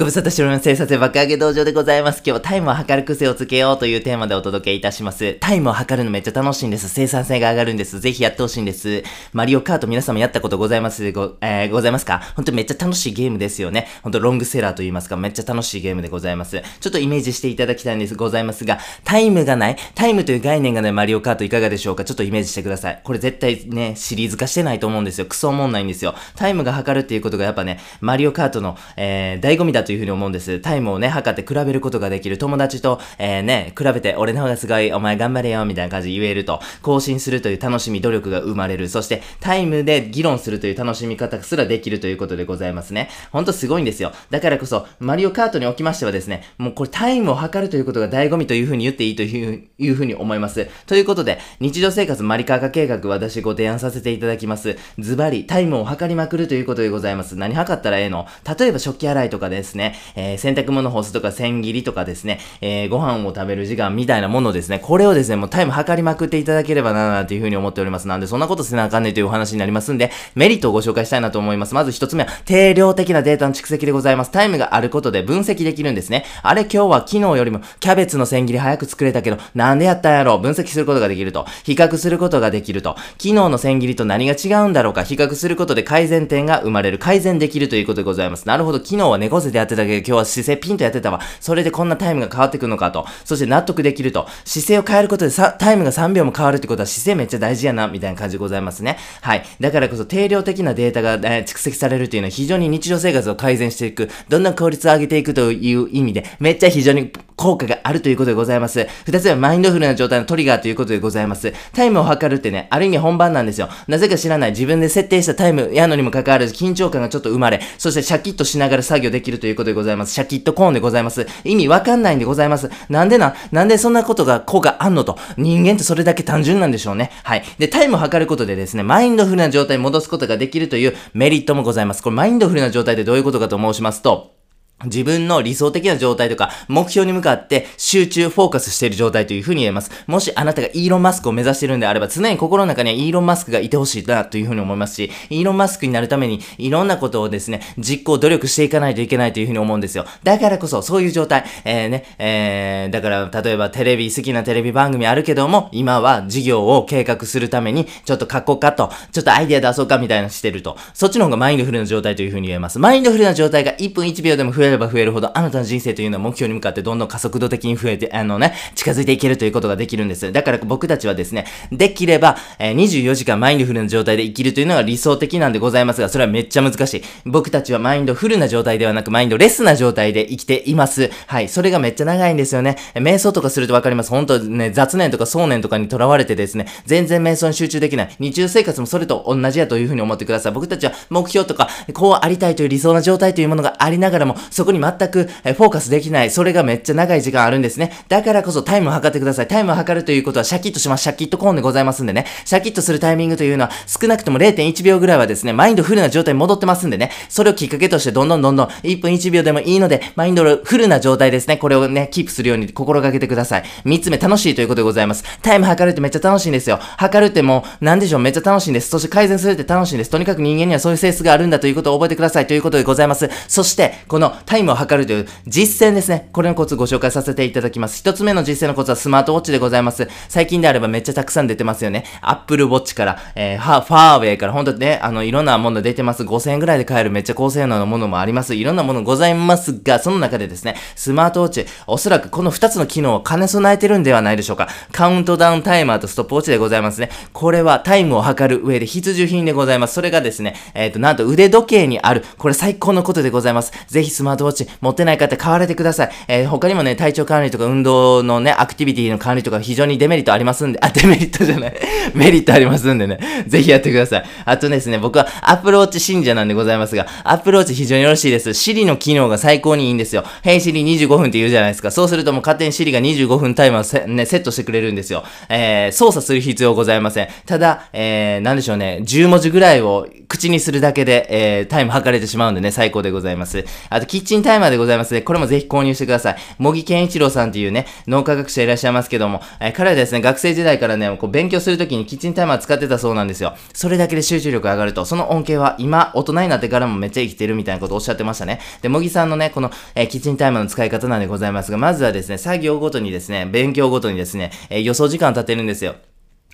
ご無沙汰しております。生産爆上げ道場でございます。今日はタイムを測る癖をつけようというテーマでお届けいたします。タイムを測るのめっちゃ楽しいんです。生産性が上がるんです。ぜひやってほしいんです。マリオカート皆様やったことございます？でご、えー、ございますか？本当にめっちゃ楽しいゲームですよね。本当ロングセラーと言いますか、めっちゃ楽しいゲームでございます。ちょっとイメージしていただきたいんです。ございますが、タイムがない、タイムという概念がないマリオカートいかがでしょうか？ちょっとイメージしてください。これ絶対ね、シリーズ化してないと思うんですよ。クソ思んないんですよ。タイムが測るっていうことがやっぱね、マリオカートの、えー、醍醐味だとというふうに思うんです。タイムをね、測って比べることができる。友達と、えー、ね、比べて、俺の方がすごい、お前頑張れよ、みたいな感じで言えると、更新するという楽しみ、努力が生まれる。そして、タイムで議論するという楽しみ方すらできるということでございますね。ほんとすごいんですよ。だからこそ、マリオカートにおきましてはですね、もうこれタイムを測るということが醍醐味というふうに言っていいといういうふうに思います。ということで、日常生活マリカー化計画私ご提案させていただきます。ズバリ、タイムを測りまくるということでございます。何測ったらええの？例えば食器洗いとかですね、ねえー、洗濯物干すとか千切りとかですね、えー、ご飯を食べる時間みたいなものですね、これをですね、もうタイム測りまくっていただければな、なんていうふうに思っております。なんで、そんなことせなあかんねというお話になりますんで、メリットをご紹介したいなと思います。まず一つ目は、定量的なデータの蓄積でございます。タイムがあることで分析できるんですね。あれ今日は昨日よりもキャベツの千切り早く作れたけど、なんでやったんやろう分析することができると。比較することができると。昨日の千切りと何が違うんだろうか。比較することで改善点が生まれる。改善できるということでございます。なるほど。昨日は猫背でやってたけど、今日は姿勢ピンとやってたわ。それでこんなタイムが変わってくるのかと。そして納得できると。姿勢を変えることでさ、タイムが3秒も変わるってことは姿勢めっちゃ大事やな、みたいな感じでございますね。はい。だからこそ定量的なデータが、えー、蓄積されるというのは非常に日常生活を改善していく。どんどん効率を上げていくという意味で、めっちゃ非常に効果があるということでございます。二つ目はマインドフルな状態のトリガーということでございます。タイムを測るってね、ある意味本番なんですよ。なぜか知らない自分で設定したタイムやのにもかかわらず緊張感がちょっと生まれ、そしてシャキッとしながら作業できるといういうことでございます。シャキッとコーンでございます。意味わかんないんでございます。なんでな、なんでそんなことが効果あんのと。人間ってそれだけ単純なんでしょうね。はい。で、タイムを測ることでですね、マインドフルな状態に戻すことができるというメリットもございます。これマインドフルな状態でどういうことかと申しますと、自分の理想的な状態とか、目標に向かって集中、フォーカスしている状態というふうに言えます。もしあなたがイーロン・マスクを目指しているんであれば、常に心の中にはイーロン・マスクがいてほしいなというふうに思いますし、イーロン・マスクになるためにいろんなことをですね、実行、努力していかないといけないというふうに思うんですよ。だからこそ、そういう状態、えー、ね、えー、だから、例えばテレビ、好きなテレビ番組あるけども、今は事業を計画するために、ちょっと過去かと、ちょっとアイデア出そうかみたいなしてると、そっちの方がマインドフルな状態というふうに言えます。マインドフルな状態が1分1秒でも増えれば増えるほど、あなたの人生というのは目標に向かってどんどん加速度的に増えて、あのね、近づいていけるということができるんです。だから僕たちはですね、できれば、えー、24時間マインドフルな状態で生きるというのが理想的なんでございますが、それはめっちゃ難しい。僕たちはマインドフルな状態ではなく、マインドレスな状態で生きています。はい。それがめっちゃ長いんですよね。瞑想とかするとわかります？本当ね、雑念とか想念とかにとらわれてですね、全然瞑想に集中できない。日常生活もそれと同じやというふうに思ってください。僕たちは目標とか、こうありたいという理想な状態というものがありながらも、そこに全くフォーカスできない。それがめっちゃ長い時間あるんですね。だからこそタイムを測ってください。タイムを測るということはシャキッとします。シャキッとコーンでございますんでね。シャキッとするタイミングというのは少なくとも0.1秒ぐらいはですね、マインドフルな状態に戻ってますんでね。それをきっかけとしてどんどんどんどん1分1秒でもいいので、マインドフルな状態ですね。これをね、キープするように心がけてください。3つ目、楽しいということでございます。タイム測るってめっちゃ楽しいんですよ。測るってもう、なんでしょう、めっちゃ楽しいんです。そして改善するって楽しいんです。とにかく人間にはそういう性質があるんだということを覚えてくださいということでございます。そして、このタイムを測るという実践ですね。これのコツご紹介させていただきます。一つ目の実践のコツはスマートウォッチでございます。最近であればめっちゃたくさん出てますよね。Apple Watch から、えー、ファーウェイから、ほんとね、あの、いろんなもの出てます。5000円ぐらいで買えるめっちゃ高性能なものもあります。いろんなものございますが、その中でですね、スマートウォッチ、おそらくこの2つの機能を兼ね備えてるんではないでしょうか。カウントダウンタイマーとストップウォッチでございますね。これはタイムを測る上で必需品でございます。それがですね、えっ、ー、と、なんと腕時計にある。これ最高のことでございます。ぜひスマートウォッチ持ってない方買われてください。えー、他にもね、体調管理とか運動のね、アクティビティの管理とか非常にデメリットありますんで、あ、デメリットじゃない。メリットありますんでね。ぜひやってください。あとですね、僕はアプローチ信者なんでございますが、アプローチ非常によろしいです。Siri の機能が最高にいいんですよ。Hey Siri25 分って言うじゃないですか。そうするともう勝手に Siri が25分タイマーをセ,、ね、セットしてくれるんですよ。えー、操作する必要ございません。ただ、えー、なんでしょうね、10文字ぐらいを口にするだけで、えー、タイム測れてしまうんでね、最高でございます。あと、キッチンタイマーでございますね。これもぜひ購入してください。茂木健一郎さんっていうね、脳科学者いらっしゃいますけども、え、彼はですね、学生時代からね、こう勉強するときにキッチンタイマー使ってたそうなんですよ。それだけで集中力上がると、その恩恵は今、大人になってからもめっちゃ生きてるみたいなことをおっしゃってましたね。で、茂木さんのね、この、え、キッチンタイマーの使い方なんでございますが、まずはですね、作業ごとにですね、勉強ごとにですね、え、予想時間を立てるんですよ。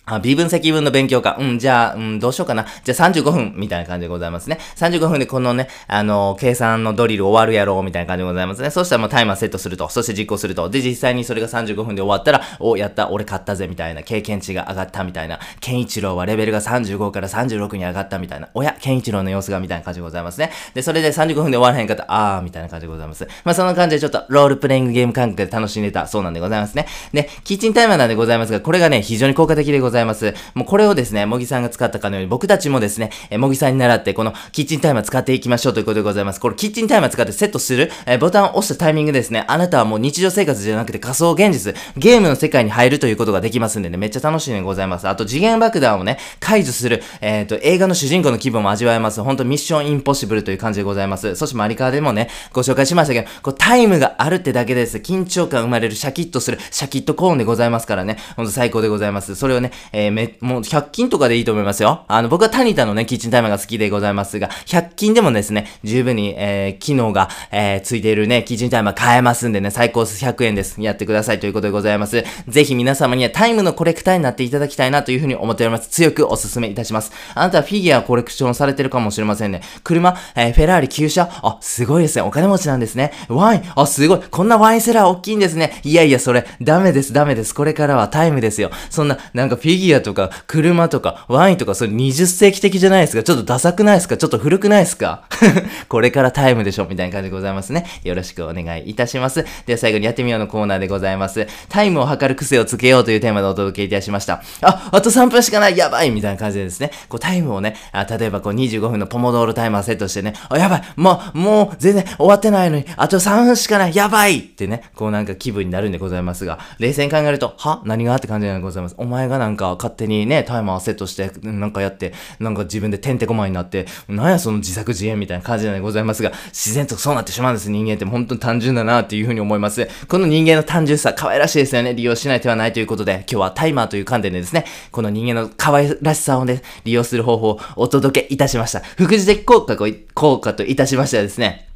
あ、微分積分の勉強か。うん、じゃあ、うん、どうしようかな。じゃあ35分、みたいな感じでございますね。35分でこのね、あの、計算のドリル終わるやろう、みたいな感じでございますね。そしたらもうタイマーセットすると。そして実行すると。で、実際にそれが35分で終わったら、お、やった、俺勝ったぜ、みたいな。経験値が上がった、みたいな。ケンイチローはレベルが35から36に上がった、みたいな。おや、ケンイチローの様子が、みたいな感じでございますね。で、それで35分で終わらへんかった。あー、みたいな感じでございます。まあ、その感じでちょっと、ロールプレイングゲーム感覚で楽しんでた、そうなんでございますね。で、キッチンタイマーなんでございますが、これがね、非常に効果的でございます。ざいますもうこれをですね、もぎさんが使ったかのように、僕たちもですね、えもぎさんに習って、このキッチンタイマー使っていきましょうということでございます。これキッチンタイマー使ってセットする、えボタンを押したタイミングですね、あなたはもう日常生活じゃなくて仮想現実、ゲームの世界に入るということができますんでね、めっちゃ楽しいでございます。あと次元爆弾をね、解除する、えっ、ー、と、映画の主人公の気分も味わえます。ほんとミッションインポッシブルという感じでございます。そしてマリカーでもね、ご紹介しましたけど、こうタイムがあるってだけです。緊張感生まれる、シャキッとする、シャキッとコーンでございますからね、ほんと最高でございます。それをね、えー、め、もう100均とかでいいと思いますよ。あの、僕はタニタのね、キッチンタイマーが好きでございますが、100均でもですね、十分に、えー、機能が、えー、ついているね、キッチンタイマー買えますんでね、最高100円です。やってくださいということでございます。ぜひ皆様にはタイムのコレクターになっていただきたいなというふうに思っております。強くお勧めいたします。あなたはフィギュアコレクションされてるかもしれませんね。車、えー、フェラーリ旧車、あ、すごいですね。お金持ちなんですね。ワイン、あ、すごい。こんなワインセラー大きいんですね。いやいや、それ、ダメです、ダメです。これからはタイムですよ。そんな、なんかフィギュアとか、車とか、ワインとか、それ20世紀的じゃないですかちょっとダサくないですか？ちょっと古くないですか？これからタイムでしょみたいな感じでございますね。よろしくお願いいたします。では最後にやってみようのコーナーでございます。タイムを測る癖をつけようというテーマでお届けいたしました。あ、あと3分しかないやばいみたいな感じでですね、こうタイムをね、あ例えばこう25分のポモドーロタイマーセットしてね、あ、やばいもう、もう全然終わってないのに、あと3分しかないやばいってね、こうなんか気分になるんでございますが、冷静に考えると、は？何が？って感じでございます。お前がなんか勝手にね、タイマーセットして、なんかやって、なんか自分でてんてこまいになって、なんやその自作自演みたいな感じでございますが、自然とそうなってしまうんです、人間って本当に単純だなっていうふうに思います。この人間の単純さ、可愛らしいですよね。利用しない手はないということで、今日はタイマーという観点でですね、この人間の可愛らしさをね、利用する方法をお届けいたしました。副次的効果効果といたしましてはですね、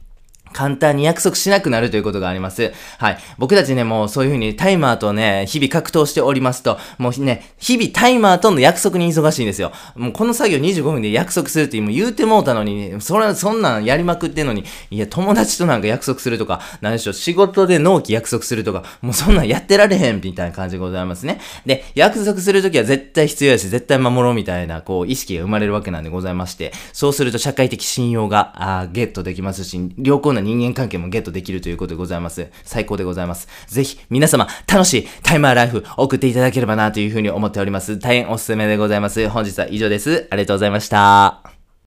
簡単に約束しなくなるということがあります。はい。僕たちね、もうそういうふうにタイマーとね、日々格闘しておりますと、もうね、日々タイマーとの約束に忙しいんですよ。もうこの作業25分で約束するってもう言うてもうたのに、それ、そんなんやりまくってんのに、いや、友達となんか約束するとか、何でしょう、仕事で納期約束するとか、もうそんなんやってられへんみたいな感じでございますね。で、約束するときは絶対必要やし、絶対守ろうみたいな、こう、意識が生まれるわけなんでございまして、そうすると社会的信用が、あゲットできますし、良好な人間関係もゲットゲットできるということでございます。最高でございます。ぜひ、皆様、楽しいタイマーライフ送っていただければなというふうに思っております。大変おすすめでございます。本日は以上です。ありがとうございました。